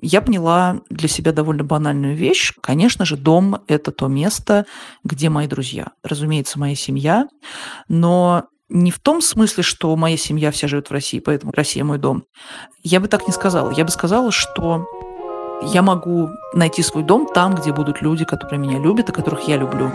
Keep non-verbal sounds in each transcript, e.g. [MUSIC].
я поняла для себя довольно банальную вещь. Конечно же, дом – это то место, где мои друзья. Разумеется, моя семья. Но не в том смысле, что моя семья вся живет в России, поэтому Россия мой дом. Я бы так не сказала. Я бы сказала, что я могу найти свой дом там, где будут люди, которые меня любят и которых я люблю.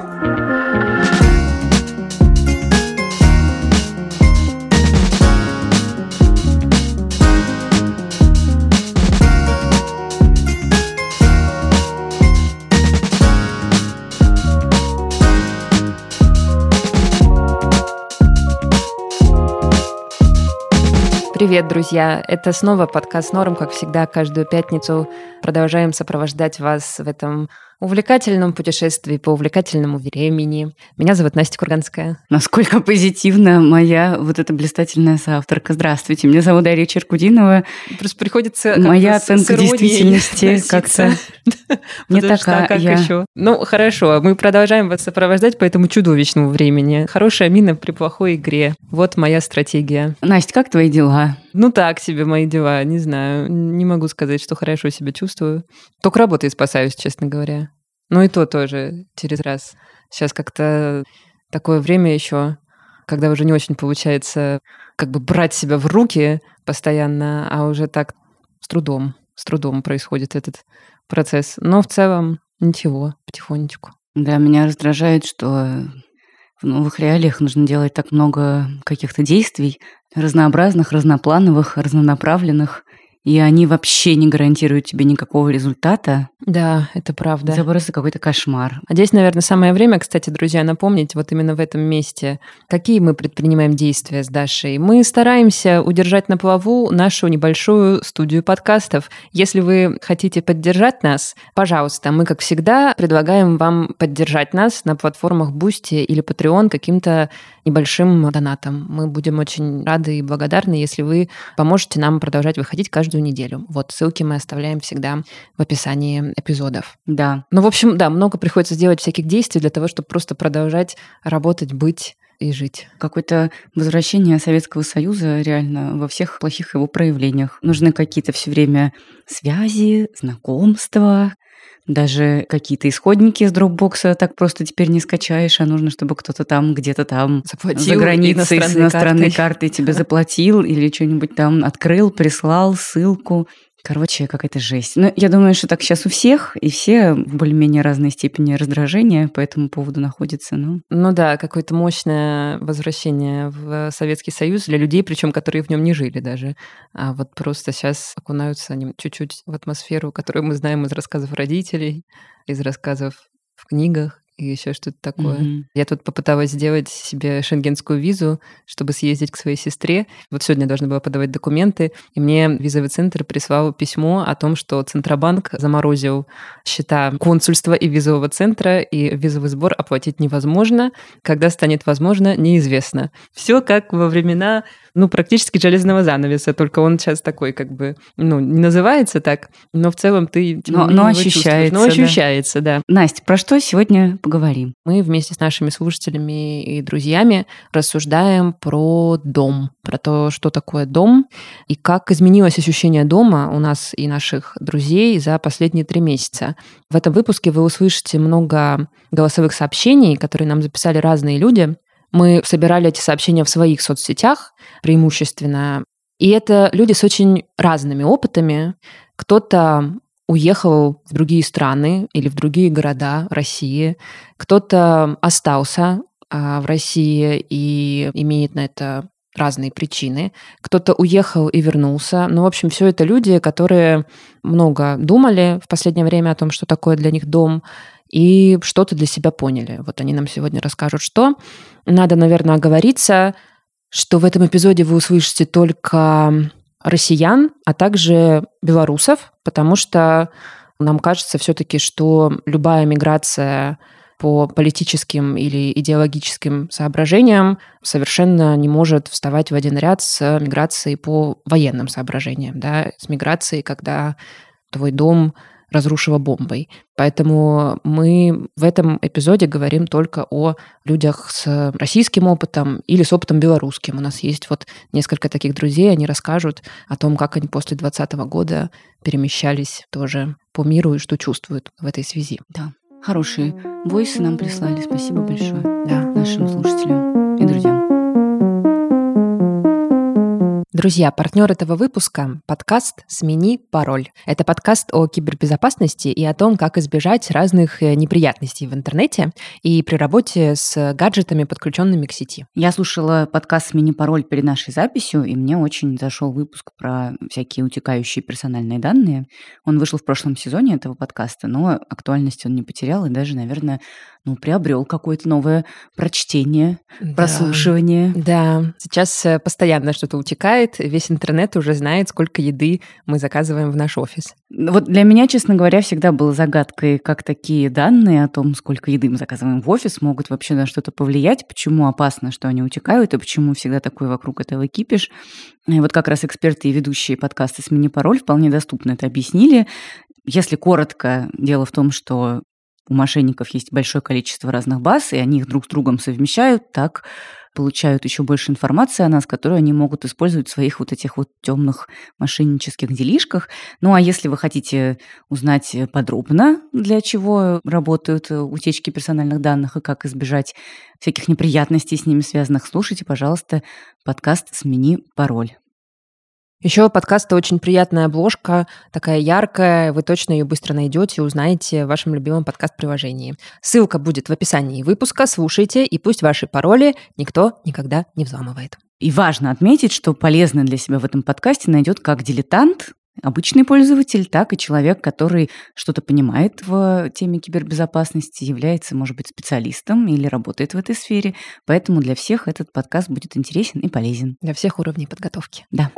Привет, друзья! Это снова подкаст «Норм», как всегда, каждую пятницу продолжаем сопровождать вас в этом увлекательном путешествии по увлекательному времени. Меня зовут Настя Курганская. Насколько позитивна моя вот эта блистательная соавторка. Здравствуйте, меня зовут Дарья Черкудинова. Просто приходится Моя оценка действительности как-то [LAUGHS] не такая. как еще? Ну, хорошо, мы продолжаем вас сопровождать по этому чудовищному времени. Хорошая мина при плохой игре. Вот моя стратегия. Настя, как твои дела? Ну, так себе мои дела, не знаю. Не могу сказать, что хорошо себя чувствую. Только работой спасаюсь, честно говоря. Ну и то тоже через раз. Сейчас как-то такое время еще, когда уже не очень получается как бы брать себя в руки постоянно, а уже так с трудом, с трудом происходит этот процесс. Но в целом ничего, потихонечку. Да, меня раздражает, что в новых реалиях нужно делать так много каких-то действий, разнообразных, разноплановых, разнонаправленных, и они вообще не гарантируют тебе никакого результата. Да, это правда. Это просто какой-то кошмар. А здесь, наверное, самое время, кстати, друзья, напомнить вот именно в этом месте, какие мы предпринимаем действия с Дашей. Мы стараемся удержать на плаву нашу небольшую студию подкастов. Если вы хотите поддержать нас, пожалуйста, мы, как всегда, предлагаем вам поддержать нас на платформах Boosty или Patreon каким-то небольшим донатом. Мы будем очень рады и благодарны, если вы поможете нам продолжать выходить каждую неделю. Вот ссылки мы оставляем всегда в описании эпизодов. Да. Ну, в общем, да, много приходится сделать всяких действий для того, чтобы просто продолжать работать, быть и жить. Какое-то возвращение Советского Союза реально во всех плохих его проявлениях. Нужны какие-то все время связи, знакомства, даже какие-то исходники из дропбокса так просто теперь не скачаешь, а нужно, чтобы кто-то там, где-то там заплатил за границей с иностранной картой. картой тебе заплатил или что-нибудь там открыл, прислал ссылку. Короче, какая-то жесть. Но я думаю, что так сейчас у всех, и все в более-менее разной степени раздражения по этому поводу находятся. Ну, ну да, какое-то мощное возвращение в Советский Союз для людей, причем которые в нем не жили даже. А вот просто сейчас окунаются они чуть-чуть в атмосферу, которую мы знаем из рассказов родителей, из рассказов в книгах и еще что-то такое. Mm-hmm. Я тут попыталась сделать себе шенгенскую визу, чтобы съездить к своей сестре. Вот сегодня я должна была подавать документы, и мне визовый центр прислал письмо о том, что Центробанк заморозил счета консульства и визового центра, и визовый сбор оплатить невозможно. Когда станет возможно, неизвестно. Все как во времена ну, практически железного занавеса, только он сейчас такой, как бы, ну, не называется так, но в целом ты... Но, но ощущается. Но ощущается, да. да. Настя, про что сегодня поговорим? Мы вместе с нашими слушателями и друзьями рассуждаем про дом, про то, что такое дом и как изменилось ощущение дома у нас и наших друзей за последние три месяца. В этом выпуске вы услышите много голосовых сообщений, которые нам записали разные люди. Мы собирали эти сообщения в своих соцсетях преимущественно. И это люди с очень разными опытами. Кто-то уехал в другие страны или в другие города России, кто-то остался а, в России и имеет на это разные причины. Кто-то уехал и вернулся. Ну, в общем, все это люди, которые много думали в последнее время о том, что такое для них дом, и что-то для себя поняли. Вот они нам сегодня расскажут, что. Надо, наверное, оговориться, что в этом эпизоде вы услышите только россиян, а также белорусов, потому что нам кажется все-таки, что любая миграция по политическим или идеологическим соображениям совершенно не может вставать в один ряд с миграцией по военным соображениям, да, с миграцией, когда твой дом разрушило бомбой. Поэтому мы в этом эпизоде говорим только о людях с российским опытом или с опытом белорусским. У нас есть вот несколько таких друзей, они расскажут о том, как они после 2020 года перемещались тоже по миру и что чувствуют в этой связи. Да, хорошие войсы нам прислали. Спасибо большое да. нашим слушателям и друзьям. Друзья, партнер этого выпуска – подкаст «Смени пароль». Это подкаст о кибербезопасности и о том, как избежать разных э, неприятностей в интернете и при работе с гаджетами, подключенными к сети. Я слушала подкаст «Смени пароль» перед нашей записью, и мне очень зашел выпуск про всякие утекающие персональные данные. Он вышел в прошлом сезоне этого подкаста, но актуальность он не потерял и даже, наверное, ну, приобрел какое-то новое прочтение, да. прослушивание. Да, сейчас э, постоянно что-то утекает, весь интернет уже знает, сколько еды мы заказываем в наш офис. Вот для меня, честно говоря, всегда было загадкой, как такие данные о том, сколько еды мы заказываем в офис, могут вообще на что-то повлиять, почему опасно, что они утекают, и почему всегда такой вокруг этого кипиш. И вот как раз эксперты и ведущие подкасты «Смени пароль» вполне доступно это объяснили. Если коротко, дело в том, что у мошенников есть большое количество разных баз, и они их друг с другом совмещают, так получают еще больше информации о нас, которую они могут использовать в своих вот этих вот темных мошеннических делишках. Ну а если вы хотите узнать подробно, для чего работают утечки персональных данных и как избежать всяких неприятностей с ними связанных, слушайте, пожалуйста, подкаст «Смени пароль». Еще подкаста очень приятная обложка, такая яркая, вы точно ее быстро найдете и узнаете в вашем любимом подкаст-приложении. Ссылка будет в описании выпуска, слушайте, и пусть ваши пароли никто никогда не взламывает. И важно отметить, что полезно для себя в этом подкасте найдет как дилетант, обычный пользователь, так и человек, который что-то понимает в теме кибербезопасности, является, может быть, специалистом или работает в этой сфере. Поэтому для всех этот подкаст будет интересен и полезен. Для всех уровней подготовки. Да.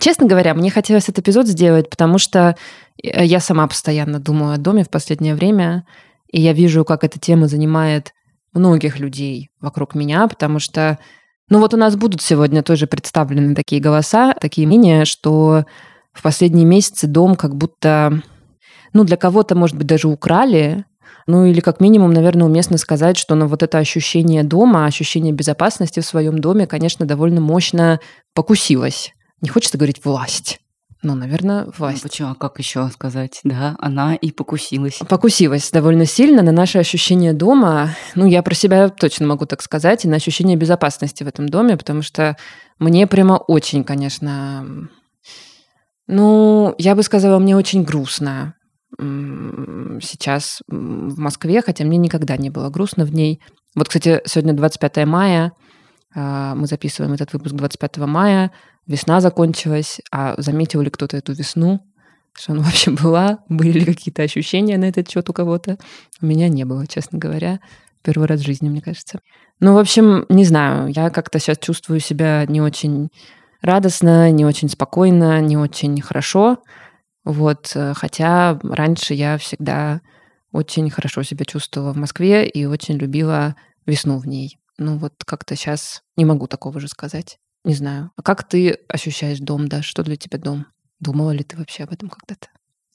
Честно говоря, мне хотелось этот эпизод сделать, потому что э, я сама постоянно думаю о доме в последнее время, и я вижу, как эта тема занимает многих людей вокруг меня, потому что, ну вот у нас будут сегодня тоже представлены такие голоса, такие мнения, что в последние месяцы дом как будто, ну для кого-то, может быть, даже украли, ну или как минимум, наверное, уместно сказать, что ну, вот это ощущение дома, ощущение безопасности в своем доме, конечно, довольно мощно покусилось. Не хочется говорить власть. Ну, наверное, власть. Ну, почему? А как еще сказать? Да, она и покусилась. Покусилась довольно сильно на наше ощущение дома. Ну, я про себя точно могу так сказать, и на ощущение безопасности в этом доме, потому что мне прямо очень, конечно... Ну, я бы сказала, мне очень грустно сейчас в Москве, хотя мне никогда не было грустно в ней. Вот, кстати, сегодня 25 мая, а, мы записываем этот выпуск 25 мая, весна закончилась, а заметил ли кто-то эту весну, что она [LAUGHS] вообще была, были ли какие-то ощущения на этот счет у кого-то. У меня не было, честно говоря. Первый раз в жизни, мне кажется. Ну, в общем, не знаю, я как-то сейчас чувствую себя не очень радостно, не очень спокойно, не очень хорошо. Вот, э, хотя раньше я всегда очень хорошо себя чувствовала в Москве и очень любила весну в ней. Ну вот как-то сейчас не могу такого же сказать. Не знаю. А как ты ощущаешь дом, да? Что для тебя дом? Думала ли ты вообще об этом когда-то?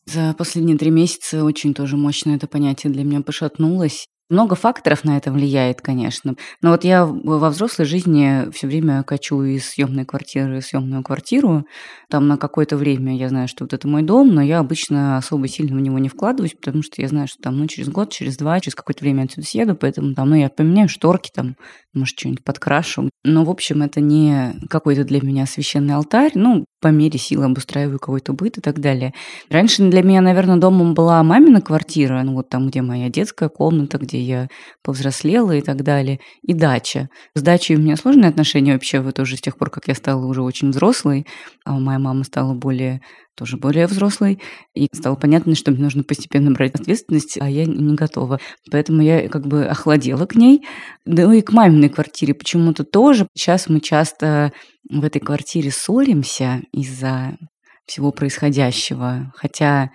За последние три месяца очень тоже мощно это понятие для меня пошатнулось. Много факторов на это влияет, конечно. Но вот я во взрослой жизни все время качу из съемной квартиры в съемную квартиру. Там на какое-то время я знаю, что вот это мой дом, но я обычно особо сильно в него не вкладываюсь, потому что я знаю, что там ну, через год, через два, через какое-то время отсюда съеду, поэтому там ну, я поменяю шторки, там, может, что-нибудь подкрашу. Но, в общем, это не какой-то для меня священный алтарь. Ну, по мере силы обустраиваю какой-то быт и так далее. Раньше для меня, наверное, домом была мамина квартира, ну вот там, где моя детская комната, где я повзрослела и так далее, и дача. С дачей у меня сложные отношения вообще, вот уже с тех пор, как я стала уже очень взрослой, а моя мама стала более тоже более взрослой, и стало понятно, что мне нужно постепенно брать ответственность, а я не готова. Поэтому я как бы охладела к ней. Да и к маминой квартире почему-то тоже. Сейчас мы часто в этой квартире ссоримся из-за всего происходящего. Хотя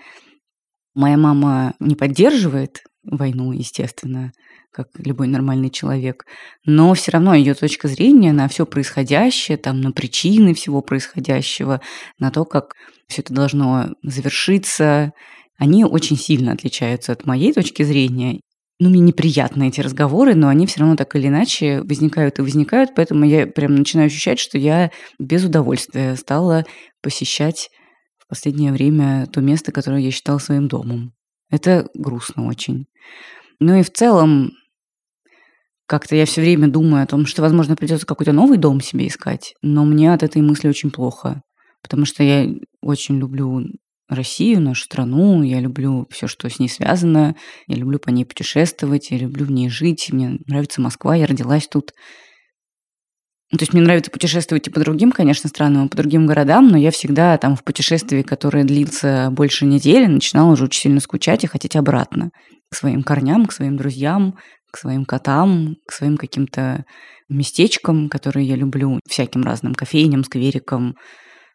моя мама не поддерживает войну, естественно, как любой нормальный человек. Но все равно ее точка зрения на все происходящее, там, на причины всего происходящего, на то, как все это должно завершиться, они очень сильно отличаются от моей точки зрения. Ну, мне неприятны эти разговоры, но они все равно так или иначе возникают и возникают, поэтому я прям начинаю ощущать, что я без удовольствия стала посещать в последнее время то место, которое я считала своим домом. Это грустно очень. Ну и в целом, как-то я все время думаю о том, что, возможно, придется какой-то новый дом себе искать, но мне от этой мысли очень плохо, потому что я очень люблю Россию, нашу страну, я люблю все, что с ней связано, я люблю по ней путешествовать, я люблю в ней жить, мне нравится Москва, я родилась тут. Ну, то есть мне нравится путешествовать и по другим, конечно, странам, и по другим городам, но я всегда там в путешествии, которое длится больше недели, начинала уже очень сильно скучать и хотеть обратно к своим корням, к своим друзьям, к своим котам, к своим каким-то местечкам, которые я люблю, всяким разным кофейням, скверикам.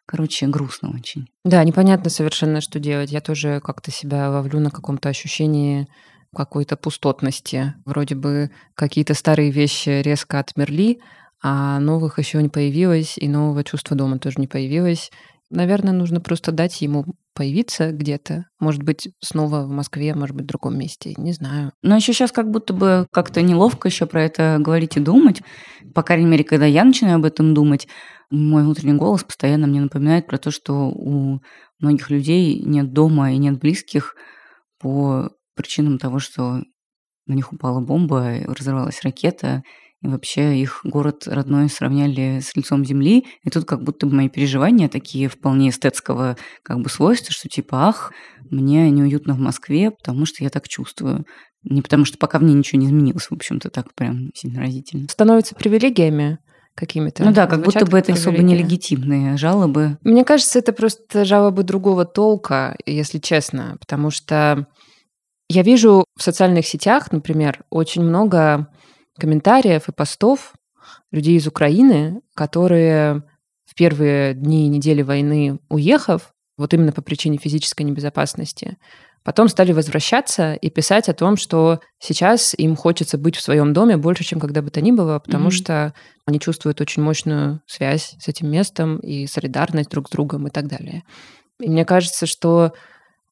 Короче, грустно очень. Да, непонятно совершенно, что делать. Я тоже как-то себя ловлю на каком-то ощущении какой-то пустотности. Вроде бы какие-то старые вещи резко отмерли, а новых еще не появилось, и нового чувства дома тоже не появилось. Наверное, нужно просто дать ему появиться где-то. Может быть, снова в Москве, может быть, в другом месте. Не знаю. Но еще сейчас как будто бы как-то неловко еще про это говорить и думать. По крайней мере, когда я начинаю об этом думать, мой внутренний голос постоянно мне напоминает про то, что у многих людей нет дома и нет близких по причинам того, что на них упала бомба, разорвалась ракета, вообще их город родной сравняли с лицом земли. И тут как будто бы мои переживания такие вполне эстетского как бы свойства, что типа, ах, мне неуютно в Москве, потому что я так чувствую. Не потому что пока мне ничего не изменилось, в общем-то, так прям сильно разительно. Становится привилегиями какими-то. Ну да, как будто бы это особо нелегитимные жалобы. Мне кажется, это просто жалобы другого толка, если честно, потому что я вижу в социальных сетях, например, очень много комментариев и постов людей из Украины, которые в первые дни и недели войны, уехав, вот именно по причине физической небезопасности, потом стали возвращаться и писать о том, что сейчас им хочется быть в своем доме больше, чем когда бы то ни было, потому mm-hmm. что они чувствуют очень мощную связь с этим местом и солидарность друг с другом и так далее. И мне кажется, что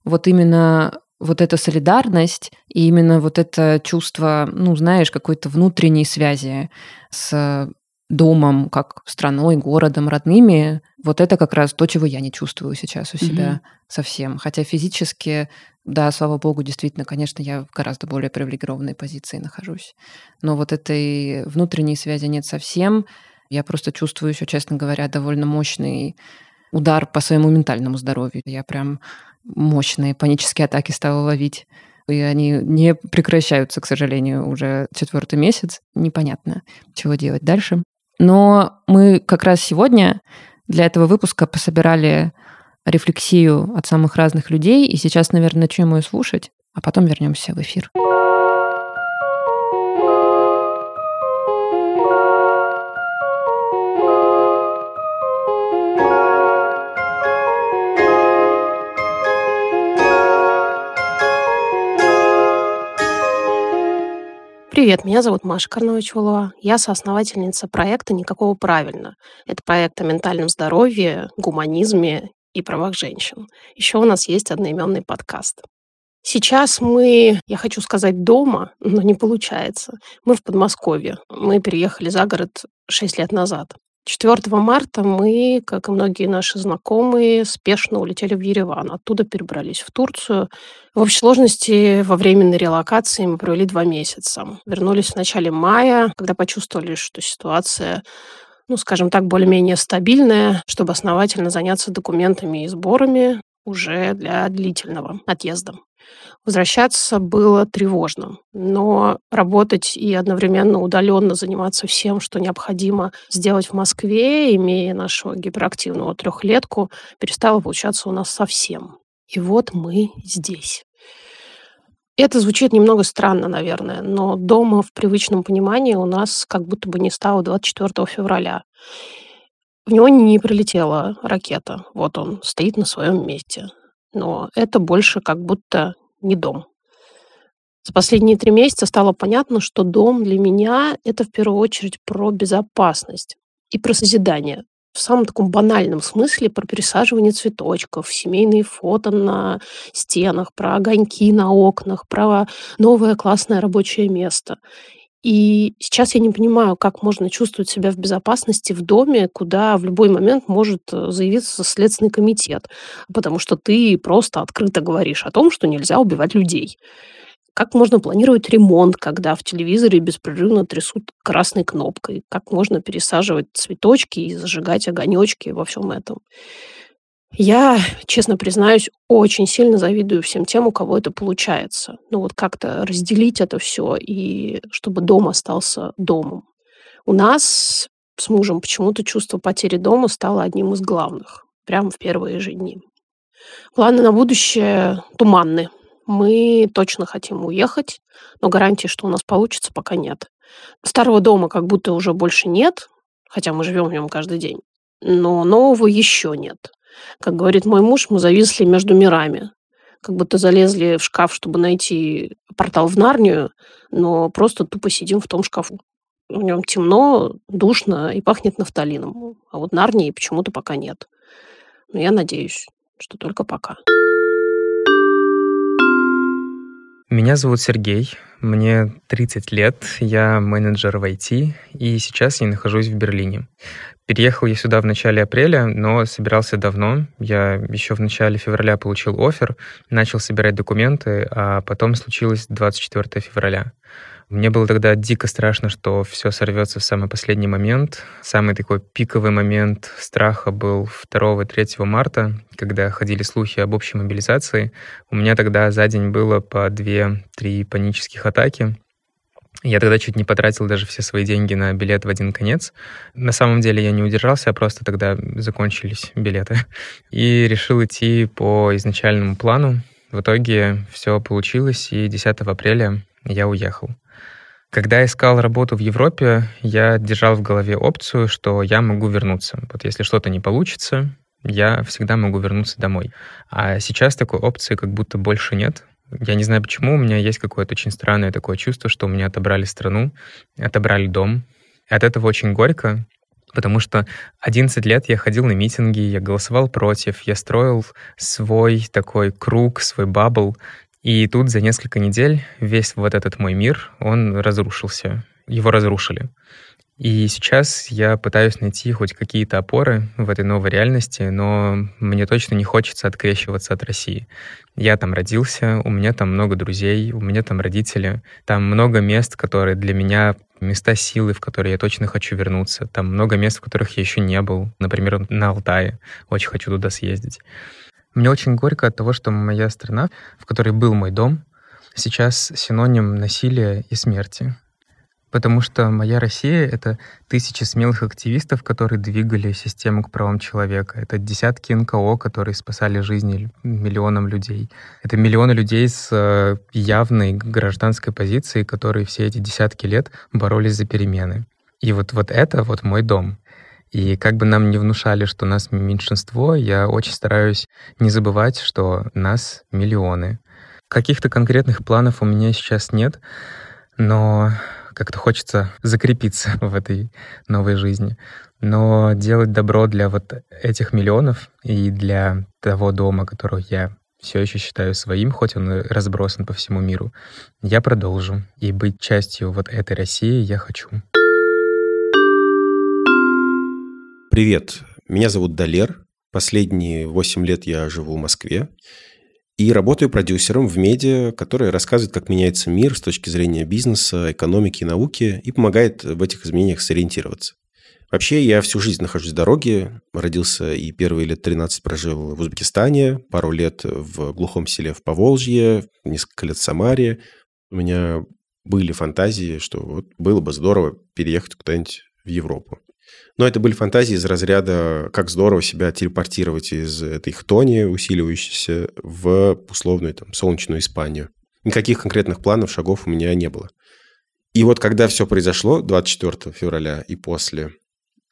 вот именно вот эта солидарность и именно вот это чувство, ну, знаешь, какой-то внутренней связи с домом, как страной, городом, родными, вот это как раз то, чего я не чувствую сейчас у себя mm-hmm. совсем. Хотя физически, да, слава богу, действительно, конечно, я в гораздо более привилегированной позиции нахожусь. Но вот этой внутренней связи нет совсем. Я просто чувствую еще, честно говоря, довольно мощный удар по своему ментальному здоровью. Я прям мощные панические атаки стала ловить. И они не прекращаются, к сожалению, уже четвертый месяц. Непонятно, чего делать дальше. Но мы как раз сегодня для этого выпуска пособирали рефлексию от самых разных людей. И сейчас, наверное, начнем ее слушать, а потом вернемся в эфир. Привет, меня зовут Маша Карновичулова. Я соосновательница проекта «Никакого правильно». Это проект о ментальном здоровье, гуманизме и правах женщин. Еще у нас есть одноименный подкаст. Сейчас мы, я хочу сказать, дома, но не получается. Мы в Подмосковье. Мы переехали за город 6 лет назад. 4 марта мы, как и многие наши знакомые, спешно улетели в Ереван. Оттуда перебрались в Турцию. В общей сложности во временной релокации мы провели два месяца. Вернулись в начале мая, когда почувствовали, что ситуация ну, скажем так, более-менее стабильная, чтобы основательно заняться документами и сборами уже для длительного отъезда. Возвращаться было тревожно, но работать и одновременно удаленно заниматься всем, что необходимо сделать в Москве, имея нашу гиперактивную трехлетку, перестало получаться у нас совсем. И вот мы здесь. Это звучит немного странно, наверное, но дома в привычном понимании у нас как будто бы не стало 24 февраля. В него не прилетела ракета. Вот он стоит на своем месте. Но это больше как будто не дом. За последние три месяца стало понятно, что дом для меня — это в первую очередь про безопасность и про созидание. В самом таком банальном смысле про пересаживание цветочков, семейные фото на стенах, про огоньки на окнах, про новое классное рабочее место. И сейчас я не понимаю, как можно чувствовать себя в безопасности в доме, куда в любой момент может э, заявиться Следственный комитет, потому что ты просто открыто говоришь о том, что нельзя убивать людей. Как можно планировать ремонт, когда в телевизоре беспрерывно трясут красной кнопкой? Как можно пересаживать цветочки и зажигать огонечки во всем этом? Я, честно признаюсь, очень сильно завидую всем тем, у кого это получается. Ну вот как-то разделить это все, и чтобы дом остался домом. У нас с мужем почему-то чувство потери дома стало одним из главных, прямо в первые же дни. Планы на будущее туманны. Мы точно хотим уехать, но гарантии, что у нас получится, пока нет. Старого дома как будто уже больше нет, хотя мы живем в нем каждый день. Но нового еще нет. Как говорит мой муж, мы зависли между мирами. Как будто залезли в шкаф, чтобы найти портал в Нарнию, но просто тупо сидим в том шкафу. В нем темно, душно и пахнет нафталином. А вот Нарнии почему-то пока нет. Но я надеюсь, что только пока. Меня зовут Сергей, мне 30 лет, я менеджер в IT, и сейчас я нахожусь в Берлине. Переехал я сюда в начале апреля, но собирался давно. Я еще в начале февраля получил офер, начал собирать документы, а потом случилось 24 февраля. Мне было тогда дико страшно, что все сорвется в самый последний момент. Самый такой пиковый момент страха был 2-3 марта, когда ходили слухи об общей мобилизации. У меня тогда за день было по 2-3 панических атаки. Я тогда чуть не потратил даже все свои деньги на билет в один конец. На самом деле я не удержался, а просто тогда закончились билеты. [LAUGHS] И решил идти по изначальному плану. В итоге все получилось, и 10 апреля я уехал. Когда искал работу в Европе, я держал в голове опцию, что я могу вернуться. Вот если что-то не получится, я всегда могу вернуться домой. А сейчас такой опции как будто больше нет. Я не знаю почему, у меня есть какое-то очень странное такое чувство, что у меня отобрали страну, отобрали дом. И от этого очень горько, потому что 11 лет я ходил на митинги, я голосовал против, я строил свой такой круг, свой бабл, и тут за несколько недель весь вот этот мой мир, он разрушился. Его разрушили. И сейчас я пытаюсь найти хоть какие-то опоры в этой новой реальности, но мне точно не хочется открещиваться от России. Я там родился, у меня там много друзей, у меня там родители, там много мест, которые для меня места силы, в которые я точно хочу вернуться. Там много мест, в которых я еще не был. Например, на Алтае. Очень хочу туда съездить. Мне очень горько от того, что моя страна, в которой был мой дом, сейчас синоним насилия и смерти. Потому что моя Россия — это тысячи смелых активистов, которые двигали систему к правам человека. Это десятки НКО, которые спасали жизни миллионам людей. Это миллионы людей с э, явной гражданской позицией, которые все эти десятки лет боролись за перемены. И вот, вот это вот мой дом. И как бы нам не внушали, что нас меньшинство, я очень стараюсь не забывать, что нас миллионы. Каких-то конкретных планов у меня сейчас нет, но как-то хочется закрепиться [LAUGHS] в этой новой жизни. Но делать добро для вот этих миллионов и для того дома, который я все еще считаю своим, хоть он и разбросан по всему миру, я продолжу. И быть частью вот этой России я хочу. Привет, меня зовут Далер. Последние 8 лет я живу в Москве и работаю продюсером в медиа, которое рассказывает, как меняется мир с точки зрения бизнеса, экономики и науки и помогает в этих изменениях сориентироваться. Вообще, я всю жизнь нахожусь в дороге. Родился и первые лет 13 прожил в Узбекистане, пару лет в глухом селе в Поволжье, несколько лет в Самаре. У меня были фантазии, что вот было бы здорово переехать куда-нибудь в Европу. Но это были фантазии из разряда, как здорово себя телепортировать из этой хтони, усиливающейся, в условную там, солнечную Испанию. Никаких конкретных планов, шагов у меня не было. И вот когда все произошло 24 февраля и после,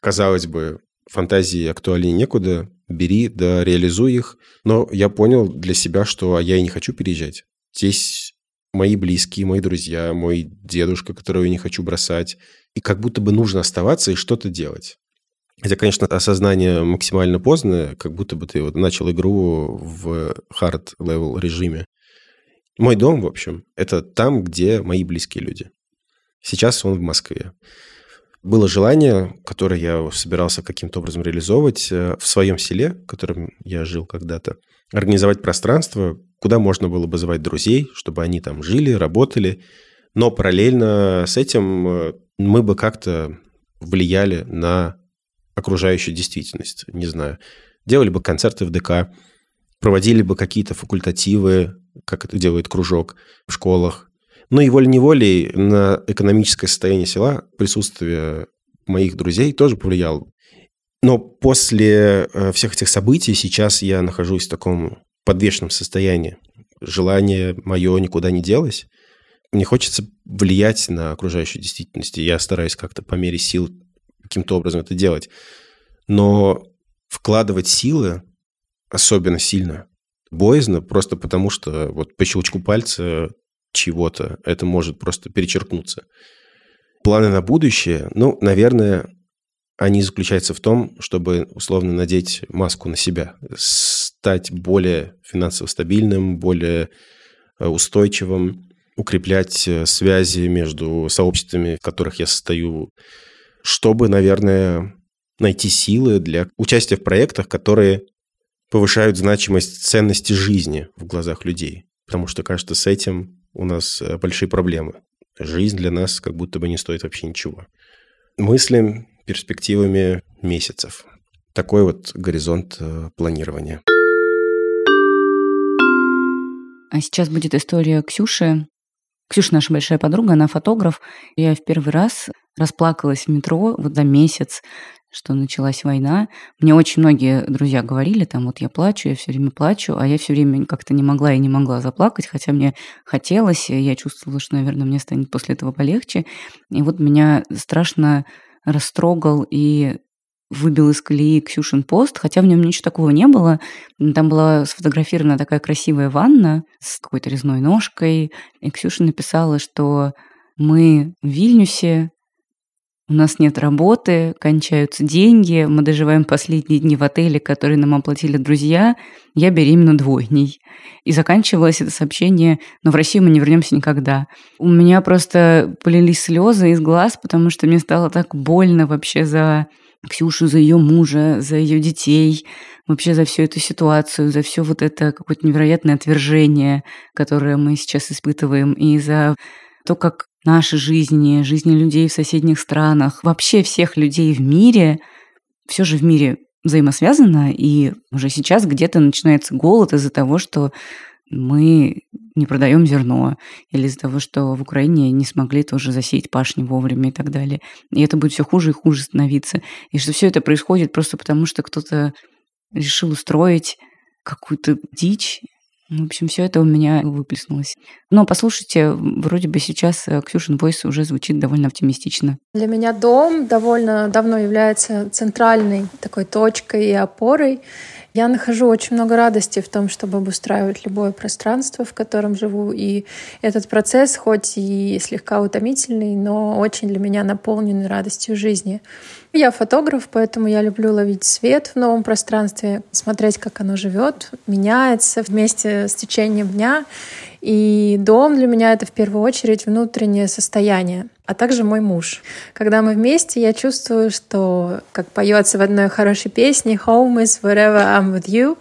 казалось бы, фантазии актуальнее некуда, бери да реализуй их. Но я понял для себя, что я и не хочу переезжать. Здесь мои близкие, мои друзья, мой дедушка, которого я не хочу бросать. И как будто бы нужно оставаться и что-то делать. Хотя, конечно, осознание максимально поздно, как будто бы ты вот начал игру в hard-level режиме. Мой дом, в общем, это там, где мои близкие люди. Сейчас он в Москве. Было желание, которое я собирался каким-то образом реализовывать э, в своем селе, в котором я жил когда-то, организовать пространство, куда можно было бы звать друзей, чтобы они там жили, работали, но параллельно с этим э, мы бы как-то влияли на окружающую действительность, не знаю. Делали бы концерты в ДК, проводили бы какие-то факультативы, как это делает кружок в школах. Ну и волей-неволей на экономическое состояние села присутствие моих друзей тоже повлияло. Но после э, всех этих событий сейчас я нахожусь в таком подвешенном состоянии. Желание мое никуда не делось. Мне хочется влиять на окружающую действительность. И я стараюсь как-то по мере сил каким-то образом это делать. Но вкладывать силы особенно сильно боязно, просто потому что вот по щелчку пальца чего-то это может просто перечеркнуться. Планы на будущее, ну, наверное, они заключаются в том, чтобы условно надеть маску на себя, стать более финансово стабильным, более э, устойчивым, укреплять э, связи между сообществами, в которых я состою, чтобы, наверное, найти силы для участия в проектах, которые повышают значимость ценности жизни в глазах людей. Потому что, кажется, с этим у нас э, большие проблемы. Жизнь для нас как будто бы не стоит вообще ничего. Мыслим перспективами месяцев. Такой вот горизонт э, планирования. А сейчас будет история Ксюши. Ксюша наша большая подруга, она фотограф. Я в первый раз расплакалась в метро вот за месяц, что началась война. Мне очень многие друзья говорили, там, вот я плачу, я все время плачу, а я все время как-то не могла и не могла заплакать, хотя мне хотелось, и я чувствовала, что, наверное, мне станет после этого полегче. И вот меня страшно растрогал и выбил из колеи Ксюшин пост, хотя в нем ничего такого не было. Там была сфотографирована такая красивая ванна с какой-то резной ножкой, и Ксюша написала, что мы в Вильнюсе, у нас нет работы, кончаются деньги, мы доживаем последние дни в отеле, который нам оплатили друзья, я беременна двойней. И заканчивалось это сообщение, но в Россию мы не вернемся никогда. У меня просто полились слезы из глаз, потому что мне стало так больно вообще за Ксюшу, за ее мужа, за ее детей, вообще за всю эту ситуацию, за все вот это какое-то невероятное отвержение, которое мы сейчас испытываем, и за то, как наши жизни, жизни людей в соседних странах, вообще всех людей в мире, все же в мире взаимосвязано, и уже сейчас где-то начинается голод из-за того, что мы не продаем зерно, или из-за того, что в Украине не смогли тоже засеять пашни вовремя и так далее. И это будет все хуже и хуже становиться. И что все это происходит просто потому, что кто-то решил устроить какую-то дичь, в общем, все это у меня выплеснулось. Но послушайте, вроде бы сейчас э, Ксюшин Войс уже звучит довольно оптимистично. Для меня дом довольно давно является центральной такой точкой и опорой. Я нахожу очень много радости в том, чтобы обустраивать любое пространство, в котором живу. И этот процесс, хоть и слегка утомительный, но очень для меня наполненный радостью жизни. Я фотограф, поэтому я люблю ловить свет в новом пространстве, смотреть, как оно живет, меняется вместе с течением дня. И дом для меня это в первую очередь внутреннее состояние, а также мой муж. Когда мы вместе, я чувствую, что, как поется в одной хорошей песне, «Home is wherever I'm with you»,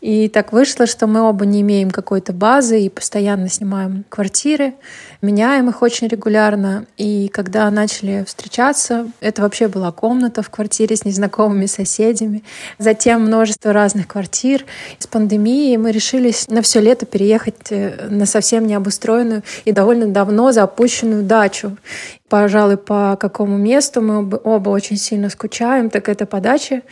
и так вышло, что мы оба не имеем какой-то базы и постоянно снимаем квартиры, меняем их очень регулярно. И когда начали встречаться, это вообще была комната в квартире с незнакомыми соседями. Затем множество разных квартир. С пандемией мы решились на все лето переехать э, на совсем необустроенную и довольно давно запущенную дачу пожалуй, по какому месту мы оба очень сильно скучаем, так это по даче.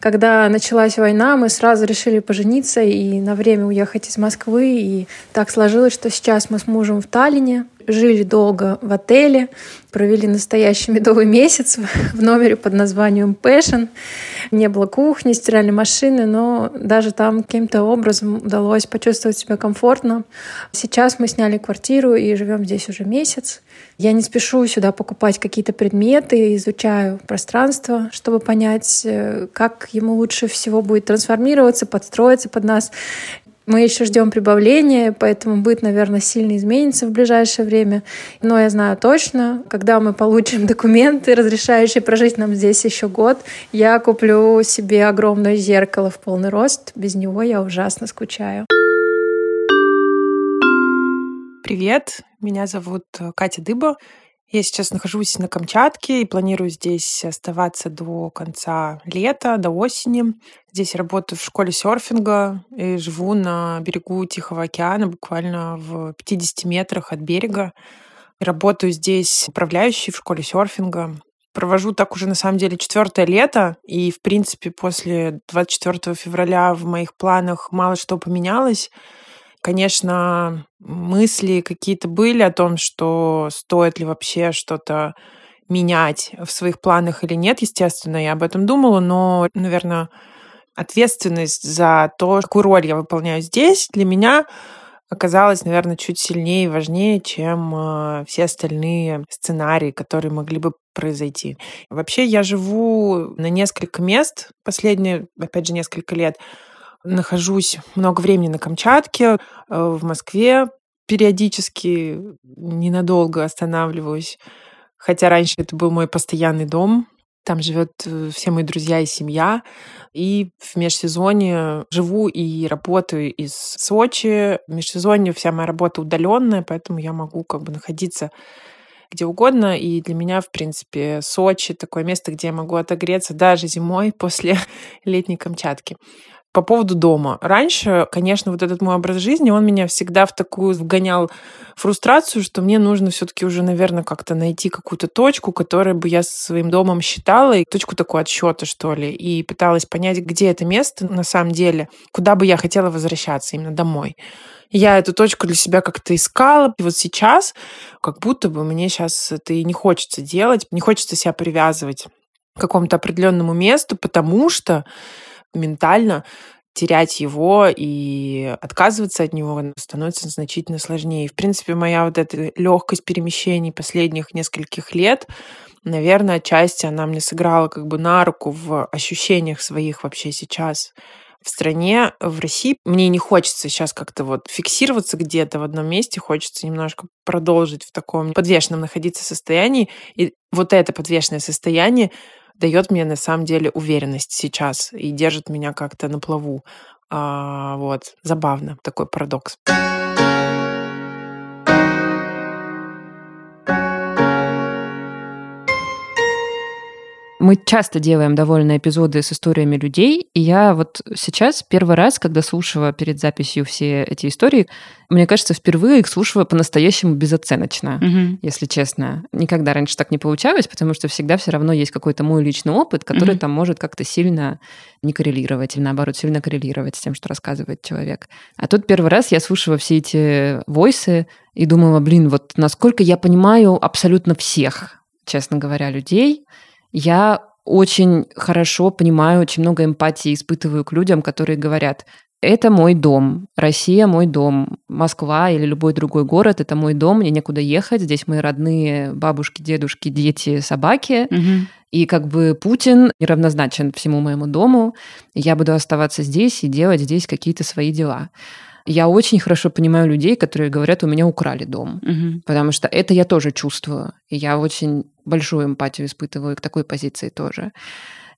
Когда началась война, мы сразу решили пожениться и на время уехать из Москвы. И так сложилось, что сейчас мы с мужем в Таллине. Жили долго в отеле, провели настоящий медовый месяц в номере под названием Passion. Не было кухни, стиральной машины, но даже там каким-то образом удалось почувствовать себя комфортно. Сейчас мы сняли квартиру и живем здесь уже месяц. Я не спешу сюда покупать какие-то предметы, изучаю пространство, чтобы понять, э, как ему лучше всего будет трансформироваться, подстроиться под нас. Мы еще ждем прибавления, поэтому быт, наверное, сильно изменится в ближайшее время. Но я знаю точно, когда мы получим [LAUGHS] документы, разрешающие прожить нам здесь еще год, я куплю себе огромное зеркало в полный рост. Без него я ужасно скучаю. Привет, меня зовут Катя Дыба. Я сейчас нахожусь на Камчатке и планирую здесь оставаться до конца лета, до осени. Здесь работаю в школе серфинга и живу на берегу Тихого океана, буквально в 50 метрах от берега. Работаю здесь управляющей в школе серфинга. Провожу так уже на самом деле четвертое лето, и в принципе после 24 февраля в моих планах мало что поменялось. Конечно, мысли какие-то были о том, что стоит ли вообще что-то менять в своих планах или нет, естественно, я об этом думала, но, наверное, ответственность за то, какую роль я выполняю здесь, для меня оказалась, наверное, чуть сильнее и важнее, чем э, все остальные сценарии, которые могли бы произойти. Вообще я живу на несколько мест последние, опять же, несколько лет нахожусь много времени на Камчатке, э, в Москве периодически ненадолго останавливаюсь. Хотя раньше это был мой постоянный дом. Там живет э, все мои друзья и семья. И в межсезонье живу и работаю из Сочи. В межсезонье вся моя работа удаленная, поэтому я могу как бы находиться где угодно. И для меня, в принципе, Сочи такое место, где я могу отогреться даже зимой [LAUGHS] после летней Камчатки. По поводу дома. Раньше, конечно, вот этот мой образ жизни, он меня всегда в такую вгонял фрустрацию, что мне нужно все-таки уже, наверное, как-то найти какую-то точку, которую бы я своим домом считала, и точку такой отсчета, что ли, и пыталась понять, где это место на самом деле, куда бы я хотела возвращаться именно домой. Я эту точку для себя как-то искала. И вот сейчас как будто бы мне сейчас это и не хочется делать, не хочется себя привязывать к какому-то определенному месту, потому что ментально терять его и отказываться от него становится значительно сложнее. В принципе, моя вот эта легкость перемещений последних нескольких лет, наверное, отчасти она мне сыграла как бы на руку в ощущениях своих вообще сейчас в стране, в России. Мне не хочется сейчас как-то вот фиксироваться где-то в одном месте, хочется немножко продолжить в таком подвешенном находиться состоянии. И вот это подвешенное состояние дает мне на самом деле уверенность сейчас и держит меня как-то на плаву. А, вот, забавно, такой парадокс. Мы часто делаем довольно эпизоды с историями людей, и я вот сейчас первый раз, когда слушала перед записью все эти истории, мне кажется, впервые их слушала по-настоящему безоценочно, угу. если честно. Никогда раньше так не получалось, потому что всегда все равно есть какой-то мой личный опыт, который угу. там может как-то сильно не коррелировать, или наоборот, сильно коррелировать с тем, что рассказывает человек. А тут первый раз я слушала все эти войсы и думала, блин, вот насколько я понимаю абсолютно всех, честно говоря, людей, я очень хорошо понимаю, очень много эмпатии испытываю к людям, которые говорят, это мой дом, Россия мой дом, Москва или любой другой город это мой дом, мне некуда ехать, здесь мои родные бабушки, дедушки, дети, собаки, угу. и как бы Путин неравнозначен всему моему дому, я буду оставаться здесь и делать здесь какие-то свои дела. Я очень хорошо понимаю людей, которые говорят, у меня украли дом. Угу. Потому что это я тоже чувствую. И я очень большую эмпатию испытываю к такой позиции тоже.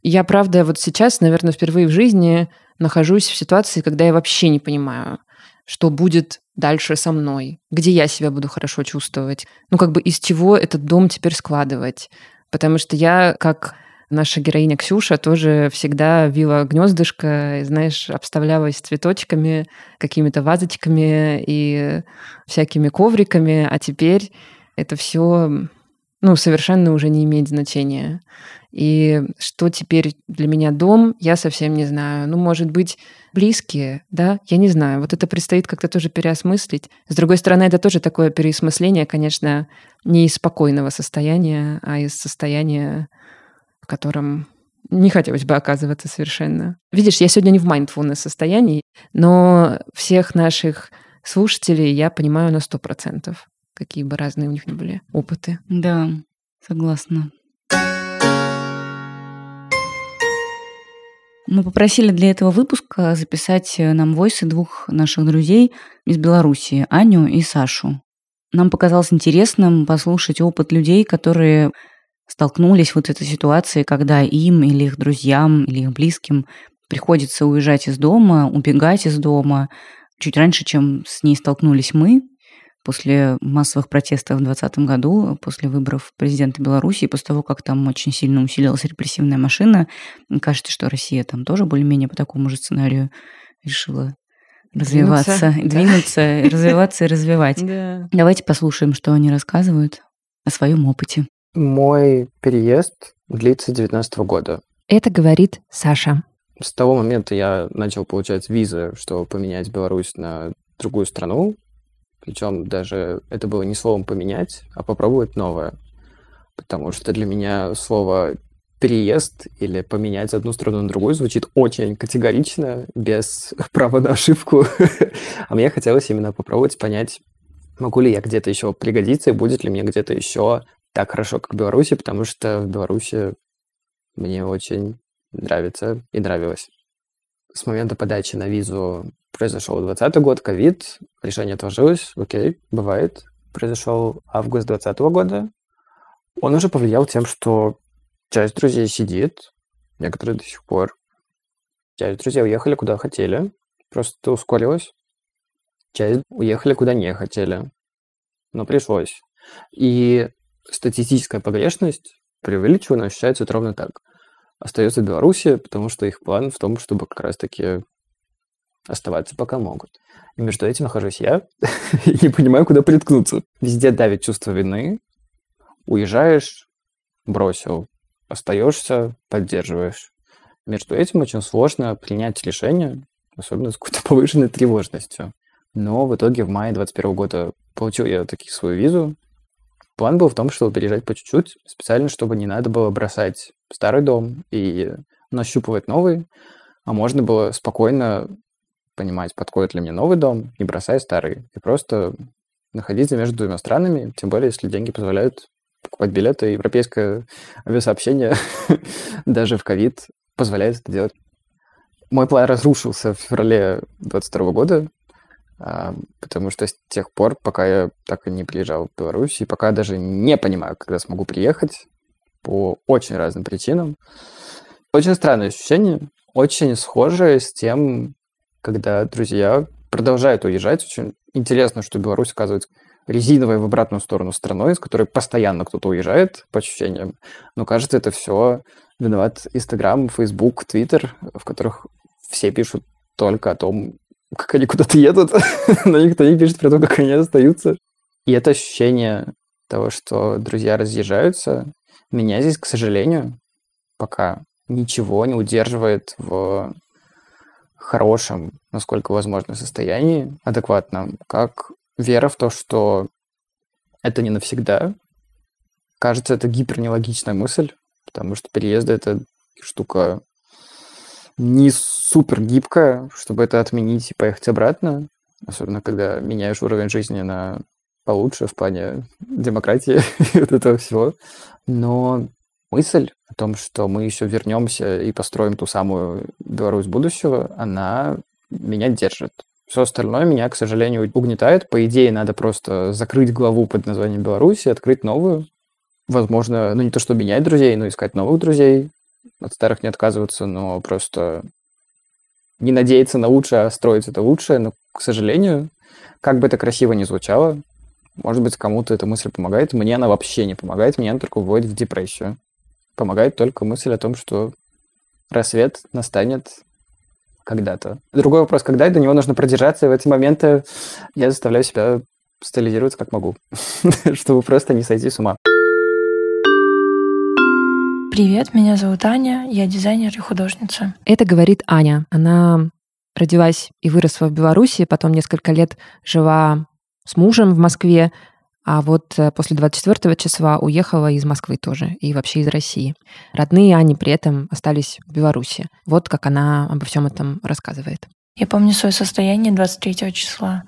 Я, правда, вот сейчас, наверное, впервые в жизни нахожусь в ситуации, когда я вообще не понимаю, что будет дальше со мной, где я себя буду хорошо чувствовать. Ну, как бы из чего этот дом теперь складывать. Потому что я, как наша героиня Ксюша тоже всегда вила гнездышко, знаешь, обставлялась цветочками, какими-то вазочками и всякими ковриками, а теперь это все ну, совершенно уже не имеет значения. И что теперь для меня дом, я совсем не знаю. Ну, может быть, близкие, да, я не знаю. Вот это предстоит как-то тоже переосмыслить. С другой стороны, это тоже такое переосмысление, конечно, не из спокойного состояния, а из состояния, котором не хотелось бы оказываться совершенно. Видишь, я сегодня не в mindfulness состоянии, но всех наших слушателей я понимаю на сто процентов, какие бы разные у них ни были опыты. Да, согласна. Мы попросили для этого выпуска записать нам войсы двух наших друзей из Беларуси, Аню и Сашу. Нам показалось интересным послушать опыт людей, которые столкнулись вот с этой ситуацией, когда им или их друзьям, или их близким приходится уезжать из дома, убегать из дома чуть раньше, чем с ней столкнулись мы, после массовых протестов в 2020 году, после выборов президента Беларуси, после того, как там очень сильно усилилась репрессивная машина, кажется, что Россия там тоже более-менее по такому же сценарию решила развиваться, двинуться, двинуться развиваться и развивать. [LAUGHS] Да. Давайте послушаем, что они рассказывают о своем опыте. Мой переезд длится 19 года. Это говорит Саша. С того момента я начал получать визы, чтобы поменять Беларусь на другую страну. Причем даже это было не словом поменять, а попробовать новое. Потому что для меня слово переезд или поменять одну страну на другую звучит очень категорично, без [LAUGHS] права на ошибку. [LAUGHS] а мне хотелось именно попробовать понять, могу ли я где-то еще пригодиться и будет ли мне где-то еще так хорошо, как в Беларуси, потому что в Беларуси мне очень нравится и нравилось. С момента подачи на визу произошел 20 год, ковид, решение отложилось, окей, бывает. Произошел август 20 года. Он уже повлиял тем, что часть друзей сидит, некоторые до сих пор. Часть друзей уехали куда хотели, просто ускорилось. Часть уехали куда не хотели, но пришлось. И статистическая погрешность преувеличивана ощущается ровно так. Остается Беларуси, потому что их план в том, чтобы как раз-таки оставаться пока могут. И между этим нахожусь я [LAUGHS] и не понимаю, куда приткнуться. Везде давит чувство вины. Уезжаешь, бросил. Остаешься, поддерживаешь. Между этим очень сложно принять решение, особенно с какой-то [LAUGHS] повышенной тревожностью. Но в итоге в мае 2021 года получил я таки свою визу. План был в том, чтобы переезжать по чуть-чуть, специально, чтобы не надо было бросать старый дом и нащупывать новый, а можно было спокойно понимать, подходит ли мне новый дом, не бросая старый. И просто находиться между двумя странами, тем более, если деньги позволяют покупать билеты. Европейское авиасообщение [LAUGHS] даже в ковид позволяет это делать. Мой план разрушился в феврале 22 года, потому что с тех пор, пока я так и не приезжал в Беларусь, и пока даже не понимаю, когда смогу приехать, по очень разным причинам, очень странное ощущение, очень схожее с тем, когда друзья продолжают уезжать. Очень интересно, что Беларусь оказывается резиновой в обратную сторону страной, из которой постоянно кто-то уезжает, по ощущениям. Но кажется, это все виноват Инстаграм, Фейсбук, Твиттер, в которых все пишут только о том, как они куда-то едут, но никто не пишет про то, как они остаются. И это ощущение того, что друзья разъезжаются, меня здесь, к сожалению, пока ничего не удерживает в хорошем, насколько возможно, состоянии, адекватном, как вера в то, что это не навсегда. Кажется, это гипернелогичная мысль, потому что переезды — это штука не супер гибкая, чтобы это отменить и поехать обратно, особенно когда меняешь уровень жизни на получше в плане демократии [LAUGHS] и этого всего. Но мысль о том, что мы еще вернемся и построим ту самую Беларусь будущего, она меня держит. Все остальное меня, к сожалению, угнетает. По идее, надо просто закрыть главу под названием Беларусь и открыть новую. Возможно, ну не то, что менять друзей, но искать новых друзей. От старых не отказываться, но просто не надеяться на лучшее, а строить это лучшее. Но, к сожалению, как бы это красиво ни звучало, может быть, кому-то эта мысль помогает. Мне она вообще не помогает, меня она только вводит в депрессию помогает только мысль о том, что рассвет настанет когда-то. Другой вопрос, когда до него нужно продержаться, и в эти моменты я заставляю себя стабилизироваться как могу, [LAUGHS] чтобы просто не сойти с ума. Привет, меня зовут Аня, я дизайнер и художница. Это говорит Аня. Она родилась и выросла в Беларуси, потом несколько лет жила с мужем в Москве, а вот э, после 24 числа уехала из Москвы тоже и вообще из России. Родные Ани при этом остались в Беларуси. Вот как она обо всем этом рассказывает. Я помню свое состояние 23 числа.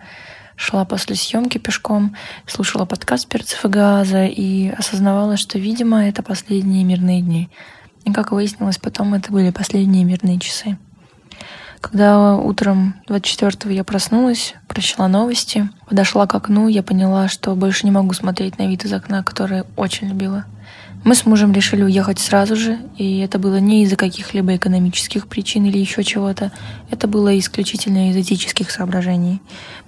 Шла после съемки пешком, слушала подкаст «Перцев и газа» и осознавала, что, видимо, это последние мирные дни. И, как выяснилось потом, это были последние мирные часы. Когда утром 24-го я проснулась, прочла новости, подошла к окну, я поняла, что больше не могу смотреть на вид из окна, который очень любила. Мы с мужем решили уехать сразу же, и это было не из-за каких-либо экономических причин или еще чего-то. Это было исключительно из этических соображений.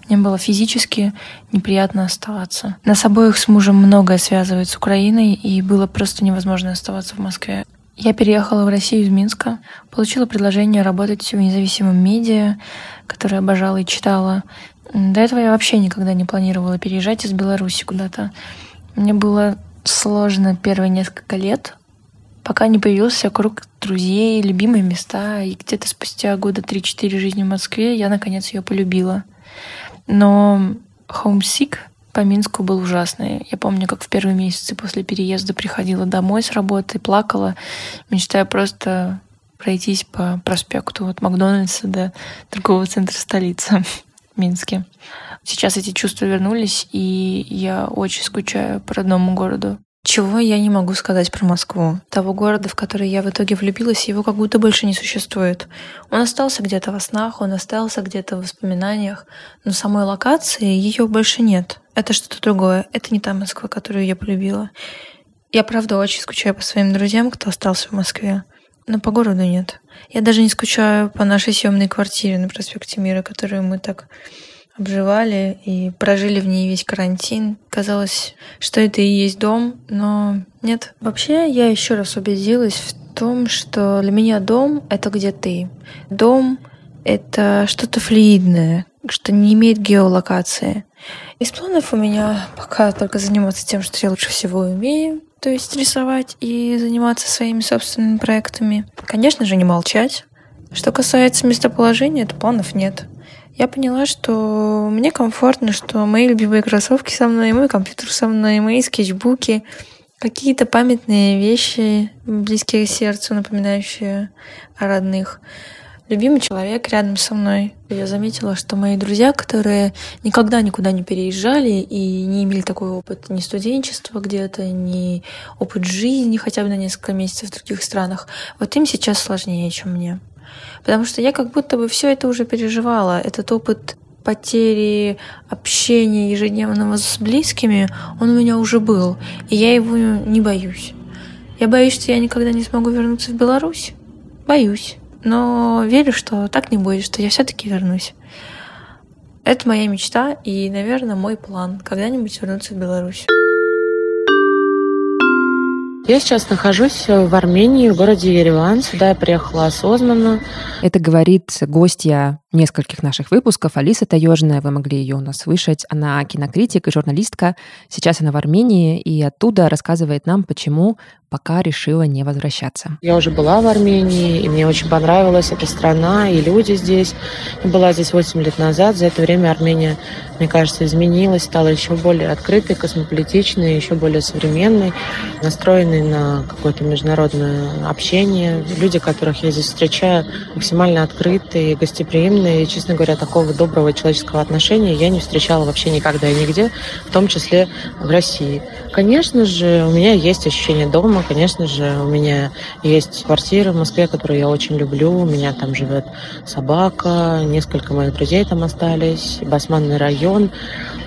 Мне было физически неприятно оставаться. Нас обоих с мужем многое связывает с Украиной, и было просто невозможно оставаться в Москве. Я переехала в Россию из Минска, получила предложение работать в независимом медиа, которое обожала и читала. До этого я вообще никогда не планировала переезжать из Беларуси куда-то. Мне было сложно первые несколько лет, пока не появился круг друзей, любимые места. И где-то спустя года 3-4 жизни в Москве я, наконец, ее полюбила. Но homesick по Минску был ужасный. Я помню, как в первые месяцы после переезда приходила домой с работы, плакала, мечтая просто пройтись по проспекту от Макдональдса до торгового центра столицы [LAUGHS] в Минске. Сейчас эти чувства вернулись, и я очень скучаю по родному городу. Чего я не могу сказать про Москву? Того города, в который я в итоге влюбилась, его как будто больше не существует. Он остался где-то во снах, он остался где-то в воспоминаниях, но самой локации ее больше нет. Это что-то другое. Это не та Москва, которую я полюбила. Я правда очень скучаю по своим друзьям, кто остался в Москве. Но по городу нет. Я даже не скучаю по нашей съемной квартире на проспекте Мира, которую мы так обживали и прожили в ней весь карантин. Казалось, что это и есть дом, но нет. Вообще, я еще раз убедилась в том, что для меня дом — это где ты. Дом — это что-то флюидное, что не имеет геолокации. Из планов у меня пока только заниматься тем, что я лучше всего умею, то есть рисовать и заниматься своими собственными проектами. Конечно же, не молчать. Что касается местоположения, то планов нет я поняла, что мне комфортно, что мои любимые кроссовки со мной, мой компьютер со мной, мои скетчбуки, какие-то памятные вещи, близкие к сердцу, напоминающие о родных. Любимый человек рядом со мной. Я заметила, что мои друзья, которые никогда никуда не переезжали и не имели такого опыта ни студенчества где-то, ни опыт жизни хотя бы на несколько месяцев в других странах, вот им сейчас сложнее, чем мне. Потому что я как будто бы все это уже переживала. Этот опыт потери общения ежедневного с близкими, он у меня уже был, и я его не боюсь. Я боюсь, что я никогда не смогу вернуться в Беларусь. Боюсь. Но верю, что так не будет, что я все-таки вернусь. Это моя мечта и, наверное, мой план когда-нибудь вернуться в Беларусь. Я сейчас нахожусь в Армении, в городе Ереван. Сюда я приехала осознанно. Это говорит гостья нескольких наших выпусков Алиса Таежная. Вы могли ее у нас слышать. Она кинокритик и журналистка. Сейчас она в Армении и оттуда рассказывает нам, почему пока решила не возвращаться. Я уже была в Армении, и мне очень понравилась эта страна и люди здесь. Была здесь 8 лет назад. За это время Армения, мне кажется, изменилась, стала еще более открытой, космополитичной, еще более современной, настроенной на какое-то международное общение. Люди, которых я здесь встречаю, максимально открытые и гостеприимные. И, честно говоря, такого доброго человеческого отношения я не встречала вообще никогда и нигде, в том числе в России. Конечно же, у меня есть ощущение дома, конечно же, у меня есть квартира в Москве, которую я очень люблю. У меня там живет собака, несколько моих друзей там остались, Басманный район.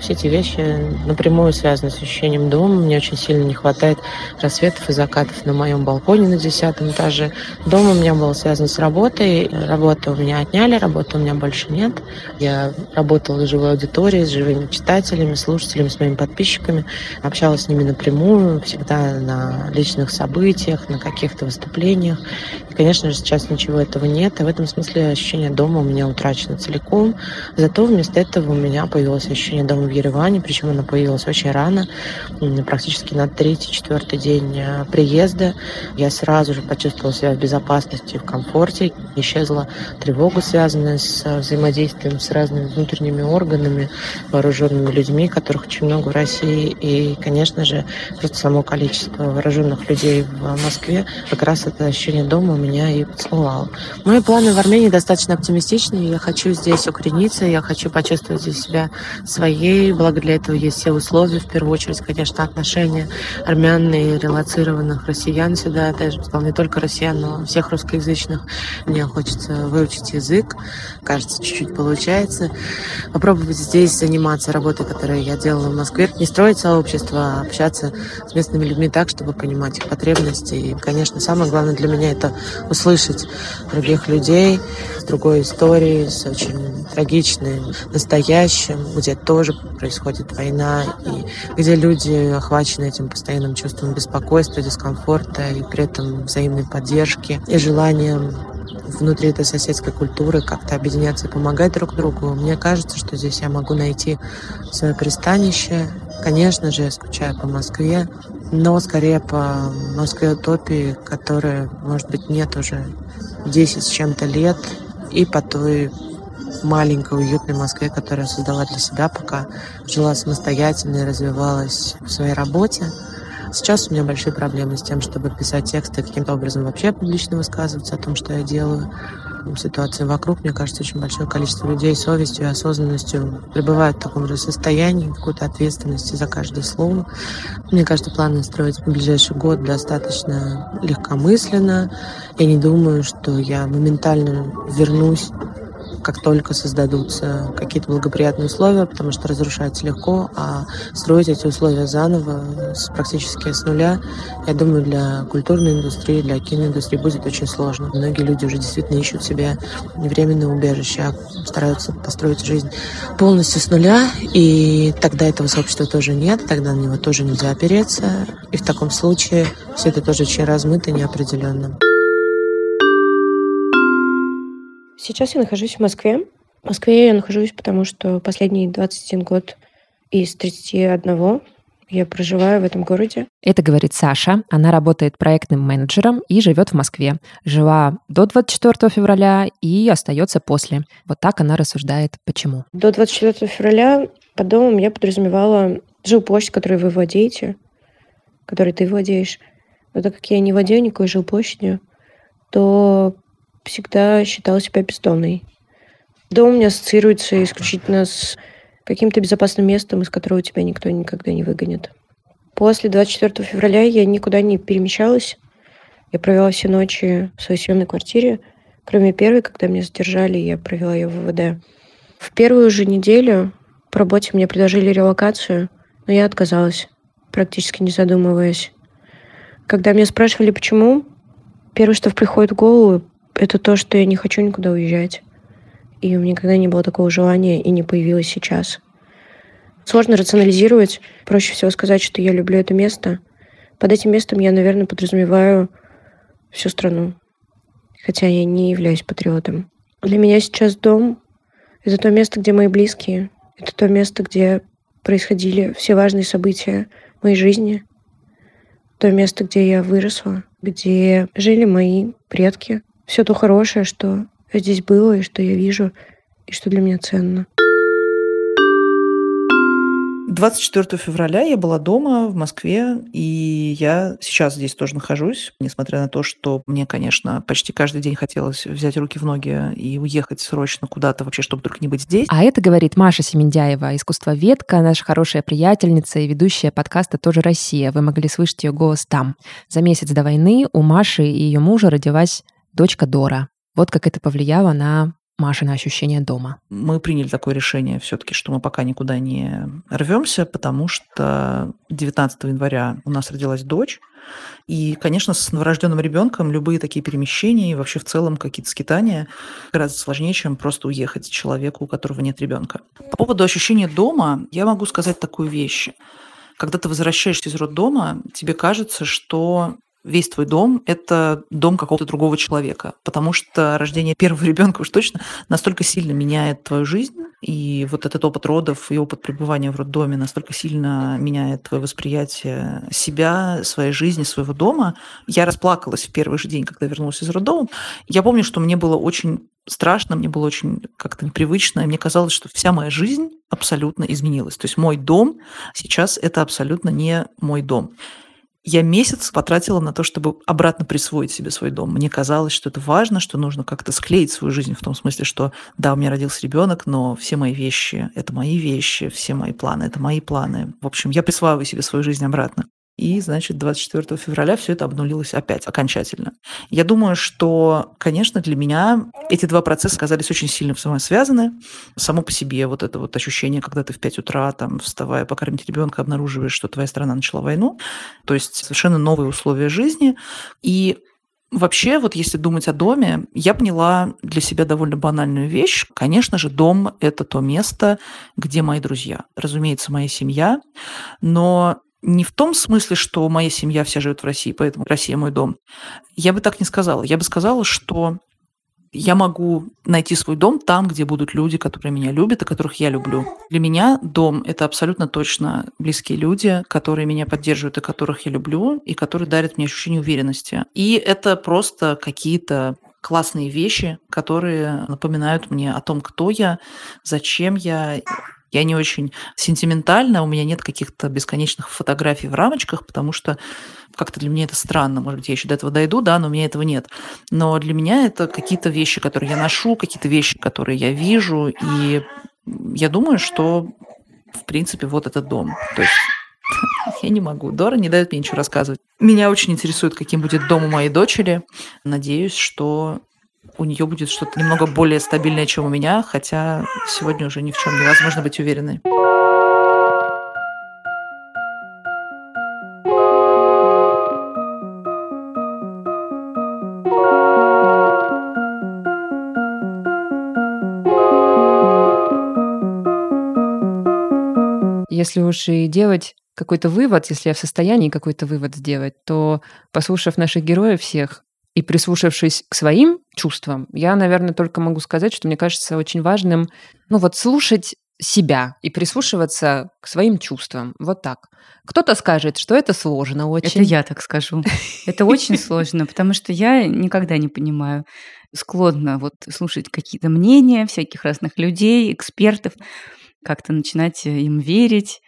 Все эти вещи напрямую связаны с ощущением дома. Мне очень сильно не хватает рассветов и закатов на моем балконе на десятом этаже. Дом у меня был связан с работой. Работу у меня отняли, работы у меня больше нет. Я работала в живой аудитории, с живыми читателями, слушателями, с моими подписчиками. Общалась с ними напрямую, всегда на личных событиях, на каких-то выступлениях. Конечно же, сейчас ничего этого нет, и в этом смысле ощущение дома у меня утрачено целиком. Зато вместо этого у меня появилось ощущение дома в Ереване, причем оно появилось очень рано, практически на третий-четвертый день э, приезда. Я сразу же почувствовала себя в безопасности, в комфорте. Исчезла тревога, связанная с взаимодействием с разными внутренними органами, вооруженными людьми, которых очень много в России. И, конечно же, просто само количество вооруженных людей в Москве как раз это ощущение дома у меня и поцеловало. Мои планы в Армении достаточно оптимистичные. Я хочу здесь укорениться, я хочу почувствовать здесь себя своей. Благо для этого есть все условия. В первую очередь, конечно, отношения армян и релацированных россиян сюда. Даже не только россиян, но всех русскоязычных. Мне хочется выучить язык. Кажется, чуть-чуть получается. Попробовать здесь заниматься работой, которую я делала в Москве. Не строить сообщество, а общаться с местными людьми так, чтобы понимать их потребности. И, конечно, самое главное для меня это услышать других людей с другой историей, с очень трагичным настоящим, где тоже происходит война, и где люди охвачены этим постоянным чувством беспокойства, дискомфорта, и при этом взаимной поддержки и желанием внутри этой соседской культуры как-то объединяться и помогать друг другу. Мне кажется, что здесь я могу найти свое пристанище. Конечно же, я скучаю по Москве, но скорее по Москве утопии, которая, может быть, нет уже 10 с чем-то лет, и по той маленькой уютной Москве, которую я создала для себя, пока жила самостоятельно и развивалась в своей работе. Сейчас у меня большие проблемы с тем, чтобы писать тексты, каким-то образом вообще публично высказываться о том, что я делаю. Ситуация вокруг, мне кажется, очень большое количество людей совестью и осознанностью пребывают в таком же состоянии, какой-то ответственности за каждое слово. Мне кажется, планы строить в ближайший год достаточно легкомысленно. Я не думаю, что я моментально вернусь как только создадутся какие-то благоприятные условия, потому что разрушается легко, а строить эти условия заново, с, практически с нуля, я думаю, для культурной индустрии, для киноиндустрии будет очень сложно. Многие люди уже действительно ищут себе временное убежище, а стараются построить жизнь полностью с нуля, и тогда этого сообщества тоже нет, тогда на него тоже нельзя опереться, и в таком случае все это тоже очень размыто и неопределенно. Сейчас я нахожусь в Москве. В Москве я нахожусь, потому что последний 21 год из 31 я проживаю в этом городе. Это говорит Саша. Она работает проектным менеджером и живет в Москве. Жила до 24 февраля и остается после. Вот так она рассуждает, почему. До 24 февраля по домам я подразумевала жилплощадь, которую вы владеете, которой ты владеешь. Но так как я не владею никакой жилплощадью, то всегда считала себя бездомной. Дом у меня ассоциируется исключительно с каким-то безопасным местом, из которого тебя никто никогда не выгонит. После 24 февраля я никуда не перемещалась. Я провела все ночи в своей съемной квартире, кроме первой, когда меня задержали, я провела ее в ВВД. В первую же неделю по работе мне предложили релокацию, но я отказалась, практически не задумываясь. Когда меня спрашивали, почему, первое, что приходит в голову, это то, что я не хочу никуда уезжать. И у меня никогда не было такого желания и не появилось сейчас. Сложно рационализировать. Проще всего сказать, что я люблю это место. Под этим местом я, наверное, подразумеваю всю страну. Хотя я не являюсь патриотом. Для меня сейчас дом — это то место, где мои близкие. Это то место, где происходили все важные события моей жизни. То место, где я выросла, где жили мои предки, все то хорошее, что здесь было и что я вижу, и что для меня ценно. 24 февраля я была дома в Москве, и я сейчас здесь тоже нахожусь, несмотря на то, что мне, конечно, почти каждый день хотелось взять руки в ноги и уехать срочно куда-то вообще, чтобы вдруг не быть здесь. А это говорит Маша Семендяева, искусствоведка, наша хорошая приятельница и ведущая подкаста «Тоже Россия». Вы могли слышать ее голос там. За месяц до войны у Маши и ее мужа родилась дочка Дора. Вот как это повлияло на Маши на ощущение дома. Мы приняли такое решение все-таки, что мы пока никуда не рвемся, потому что 19 января у нас родилась дочь. И, конечно, с новорожденным ребенком любые такие перемещения и вообще в целом какие-то скитания гораздо сложнее, чем просто уехать человеку, у которого нет ребенка. По поводу ощущения дома я могу сказать такую вещь. Когда ты возвращаешься из роддома, тебе кажется, что весь твой дом – это дом какого-то другого человека, потому что рождение первого ребенка уж точно настолько сильно меняет твою жизнь, и вот этот опыт родов и опыт пребывания в роддоме настолько сильно меняет твое восприятие себя, своей жизни, своего дома. Я расплакалась в первый же день, когда вернулась из роддома. Я помню, что мне было очень страшно, мне было очень как-то непривычно, и мне казалось, что вся моя жизнь абсолютно изменилась. То есть мой дом сейчас – это абсолютно не мой дом. Я месяц потратила на то, чтобы обратно присвоить себе свой дом. Мне казалось, что это важно, что нужно как-то склеить свою жизнь в том смысле, что да, у меня родился ребенок, но все мои вещи – это мои вещи, все мои планы – это мои планы. В общем, я присваиваю себе свою жизнь обратно. И, значит, 24 февраля все это обнулилось опять окончательно. Я думаю, что, конечно, для меня эти два процесса оказались очень сильно взаимосвязаны. Само по себе вот это вот ощущение, когда ты в 5 утра, там, вставая покормить ребенка, обнаруживаешь, что твоя страна начала войну. То есть совершенно новые условия жизни. И Вообще, вот если думать о доме, я поняла для себя довольно банальную вещь. Конечно же, дом – это то место, где мои друзья. Разумеется, моя семья. Но не в том смысле, что моя семья вся живет в России, поэтому Россия мой дом. Я бы так не сказала. Я бы сказала, что я могу найти свой дом там, где будут люди, которые меня любят и которых я люблю. Для меня дом – это абсолютно точно близкие люди, которые меня поддерживают и которых я люблю, и которые дарят мне ощущение уверенности. И это просто какие-то классные вещи, которые напоминают мне о том, кто я, зачем я, я не очень сентиментальна, у меня нет каких-то бесконечных фотографий в рамочках, потому что как-то для меня это странно. Может быть, я еще до этого дойду, да, но у меня этого нет. Но для меня это какие-то вещи, которые я ношу, какие-то вещи, которые я вижу. И я думаю, что, в принципе, вот этот дом. То есть [LAUGHS] я не могу. Дора не дает мне ничего рассказывать. Меня очень интересует, каким будет дом у моей дочери. Надеюсь, что у нее будет что-то немного более стабильное, чем у меня, хотя сегодня уже ни в чем невозможно быть уверенной. Если уж и делать какой-то вывод, если я в состоянии какой-то вывод сделать, то, послушав наших героев всех, и прислушавшись к своим чувствам, я, наверное, только могу сказать, что мне кажется очень важным, ну вот слушать себя и прислушиваться к своим чувствам. Вот так. Кто-то скажет, что это сложно очень. Это я так скажу. Это очень [LAUGHS] сложно, потому что я никогда не понимаю, склонна вот слушать какие-то мнения всяких разных людей, экспертов, как-то начинать им верить.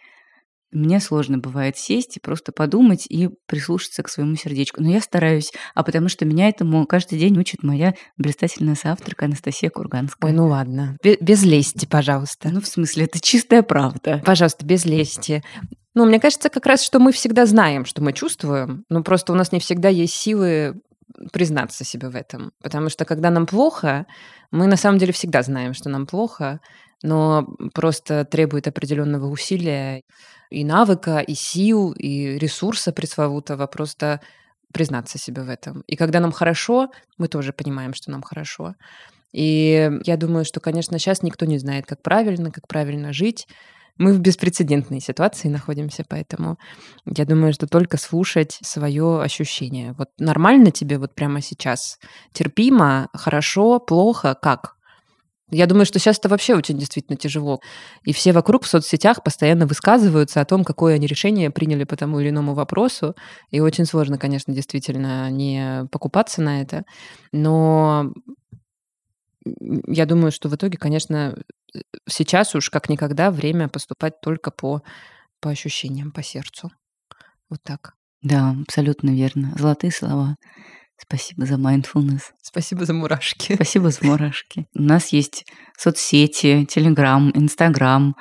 Мне сложно бывает сесть и просто подумать и прислушаться к своему сердечку. Но я стараюсь, а потому что меня этому каждый день учит моя блистательная соавторка Анастасия Курганская. Ой, ну ладно. Без лести, пожалуйста. Ну, в смысле, это чистая правда. Пожалуйста, без лести. Ну, мне кажется, как раз, что мы всегда знаем, что мы чувствуем, но просто у нас не всегда есть силы признаться себе в этом. Потому что когда нам плохо, мы на самом деле всегда знаем, что нам плохо, но просто требует определенного усилия и навыка, и сил, и ресурса пресловутого просто признаться себе в этом. И когда нам хорошо, мы тоже понимаем, что нам хорошо. И я думаю, что, конечно, сейчас никто не знает, как правильно, как правильно жить. Мы в беспрецедентной ситуации находимся, поэтому я думаю, что только слушать свое ощущение. Вот нормально тебе вот прямо сейчас? Терпимо? Хорошо? Плохо? Как? Я думаю, что сейчас это вообще очень действительно тяжело. И все вокруг в соцсетях постоянно высказываются о том, какое они решение приняли по тому или иному вопросу. И очень сложно, конечно, действительно не покупаться на это. Но я думаю, что в итоге, конечно, сейчас уж как никогда время поступать только по, по ощущениям, по сердцу. Вот так. Да, абсолютно верно. Золотые слова. Спасибо за mindfulness. Спасибо за мурашки. Спасибо за мурашки. У нас есть соцсети, Телеграм, Инстаграм,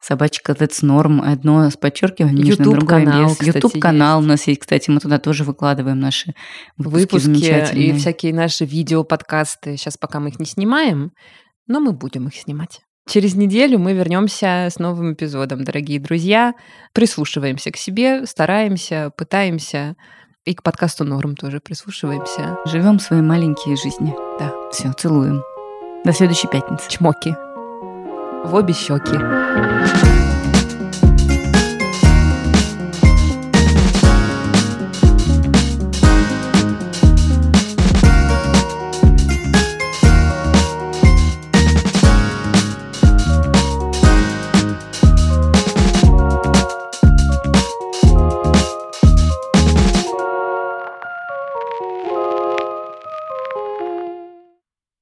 собачка That's Norm, одно с подчеркиванием, YouTube канал, YouTube канал у нас есть, кстати, мы туда тоже выкладываем наши выпуски, выпуски и всякие наши видео, подкасты. Сейчас пока мы их не снимаем, но мы будем их снимать. Через неделю мы вернемся с новым эпизодом, дорогие друзья. Прислушиваемся к себе, стараемся, пытаемся и к подкасту Норм тоже прислушиваемся. Живем свои маленькие жизни. Да. Все, целуем. До следующей пятницы. Чмоки. В обе щеки.